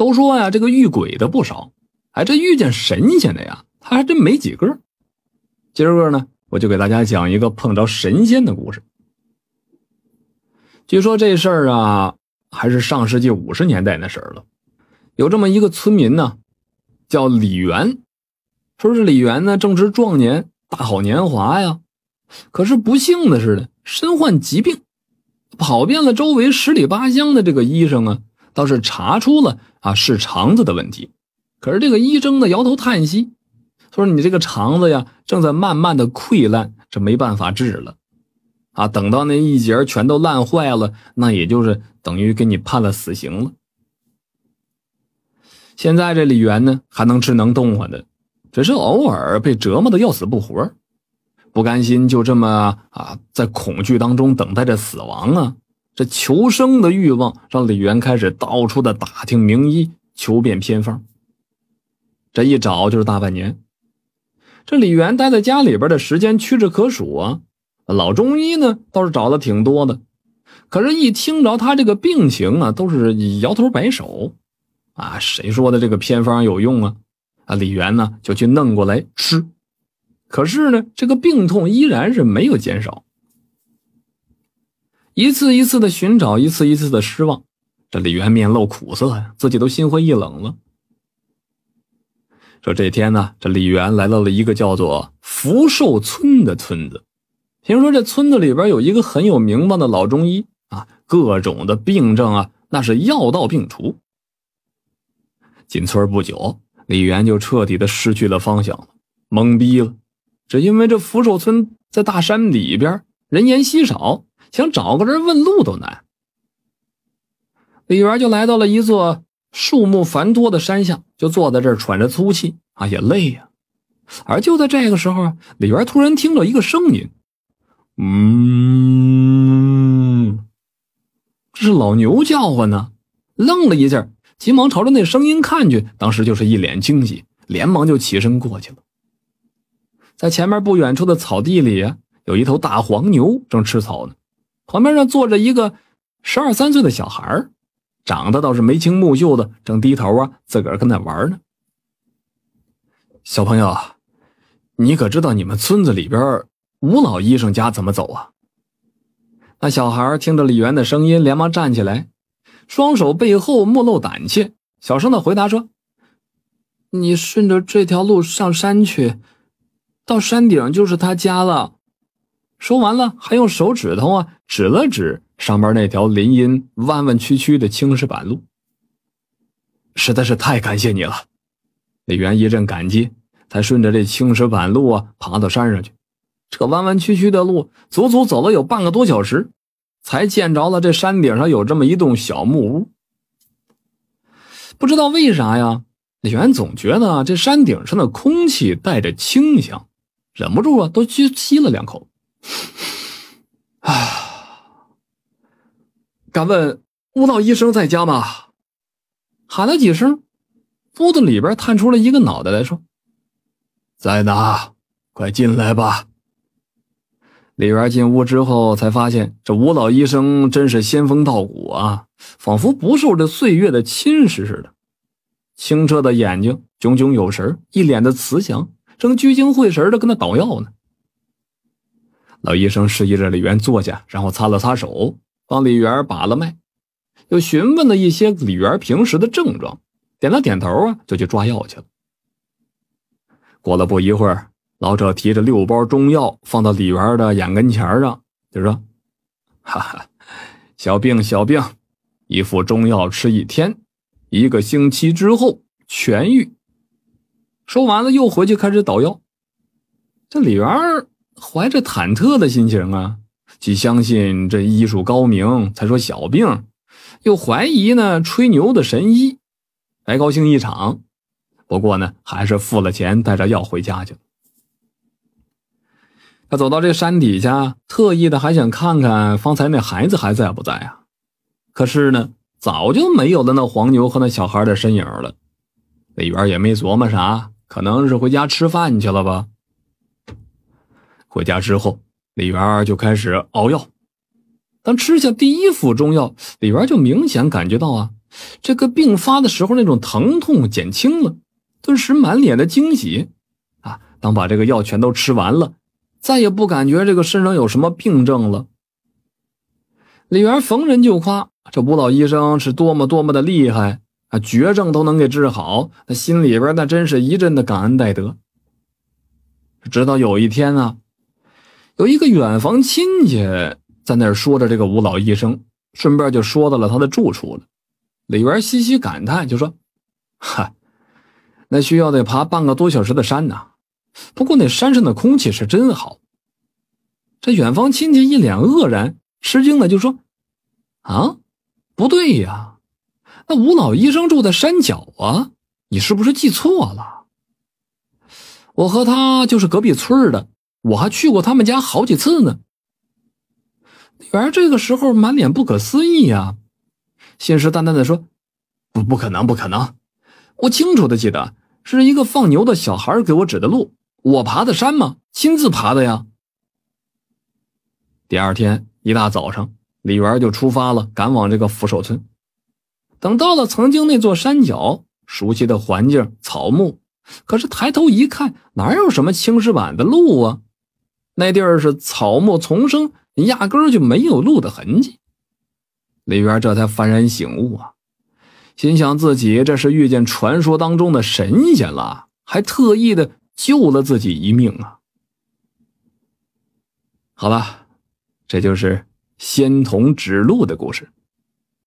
都说呀，这个遇鬼的不少，哎，这遇见神仙的呀，他还真没几个。今儿个呢，我就给大家讲一个碰着神仙的故事。据说这事儿啊，还是上世纪五十年代那事儿了。有这么一个村民呢，叫李元，说是李元呢正值壮年，大好年华呀。可是不幸的是呢，身患疾病，跑遍了周围十里八乡的这个医生啊，倒是查出了啊是肠子的问题。可是这个医生呢摇头叹息，说你这个肠子呀正在慢慢的溃烂，这没办法治了。啊，等到那一节全都烂坏了，那也就是等于给你判了死刑了。现在这李元呢，还能吃能动唤的，只是偶尔被折磨的要死不活，不甘心就这么啊，在恐惧当中等待着死亡啊。这求生的欲望让李元开始到处的打听名医，求遍偏方。这一找就是大半年。这李元待在家里边的时间屈指可数啊。老中医呢倒是找的挺多的，可是，一听着他这个病情啊，都是摇头摆手，啊，谁说的这个偏方有用啊？啊，李元呢就去弄过来吃，可是呢，这个病痛依然是没有减少。一次一次的寻找，一次一次的失望，这李元面露苦色呀，自己都心灰意冷了。说这天呢，这李元来到了一个叫做福寿村的村子。听说这村子里边有一个很有名望的老中医啊，各种的病症啊，那是药到病除。进村不久，李元就彻底的失去了方向了，懵逼了。只因为这福寿村在大山里边，人烟稀少，想找个人问路都难。李元就来到了一座树木繁多的山下，就坐在这儿喘着粗气啊，也累呀。而就在这个时候，李元突然听到一个声音。嗯，这是老牛叫唤呢，愣了一下，急忙朝着那声音看去，当时就是一脸惊喜，连忙就起身过去了。在前面不远处的草地里，有一头大黄牛正吃草呢，旁边上坐着一个十二三岁的小孩长得倒是眉清目秀的，正低头啊自个儿跟那玩呢。小朋友，你可知道你们村子里边？吴老医生家怎么走啊？那小孩听着李元的声音，连忙站起来，双手背后目露胆怯，小声的回答说：“你顺着这条路上山去，到山顶就是他家了。”说完了，还用手指头啊指了指上边那条林荫弯弯曲曲的青石板路。实在是太感谢你了，李元一阵感激，才顺着这青石板路啊爬到山上去。这弯弯曲曲的路，足足走了有半个多小时，才见着了这山顶上有这么一栋小木屋。不知道为啥呀，李元总觉得这山顶上的空气带着清香，忍不住啊，都去吸了两口。啊！敢问吴老医生在家吗？喊了几声，屋子里边探出了一个脑袋来说：“在呢，快进来吧。”李元进屋之后，才发现这吴老医生真是仙风道骨啊，仿佛不受这岁月的侵蚀似的。清澈的眼睛，炯炯有神，一脸的慈祥，正聚精会神的跟他捣药呢。老医生示意着李元坐下，然后擦了擦手，帮李元把了脉，又询问了一些李元平时的症状，点了点头啊，就去抓药去了。过了不一会儿。老者提着六包中药放到李元的眼跟前上，就说：“哈哈，小病小病，一副中药吃一天，一个星期之后痊愈。”说完了，又回去开始捣药。这李元怀着忐忑的心情啊，既相信这医术高明，才说小病，又怀疑呢吹牛的神医，白高兴一场。不过呢，还是付了钱，带着药回家去了。他走到这山底下，特意的还想看看方才那孩子还在不在啊？可是呢，早就没有了那黄牛和那小孩的身影了。李元也没琢磨啥，可能是回家吃饭去了吧。回家之后，李元就开始熬药。当吃下第一副中药，李元就明显感觉到啊，这个病发的时候那种疼痛减轻了，顿时满脸的惊喜。啊，当把这个药全都吃完了，再也不感觉这个身上有什么病症了。李元逢人就夸这吴老医生是多么多么的厉害啊，绝症都能给治好，那心里边那真是一阵的感恩戴德。直到有一天啊，有一个远房亲戚在那儿说着这个吴老医生，顺便就说到了他的住处了。李元嘻嘻感叹，就说：“哈，那需要得爬半个多小时的山呢。不过那山上的空气是真好。”这远方亲戚一脸愕然，吃惊的就说：“啊，不对呀，那吴老医生住在山脚啊，你是不是记错了？我和他就是隔壁村的，我还去过他们家好几次呢。”李元这个时候满脸不可思议呀。信誓旦旦的说：“不，不可能，不可能！我清楚的记得，是一个放牛的小孩给我指的路。我爬的山吗？亲自爬的呀。”第二天一大早上，李元就出发了，赶往这个福寿村。等到了曾经那座山脚，熟悉的环境、草木，可是抬头一看，哪有什么青石板的路啊？那地儿是草木丛生，压根就没有路的痕迹。李渊这才幡然醒悟啊，心想自己这是遇见传说当中的神仙了，还特意的救了自己一命啊！好了，这就是仙童指路的故事。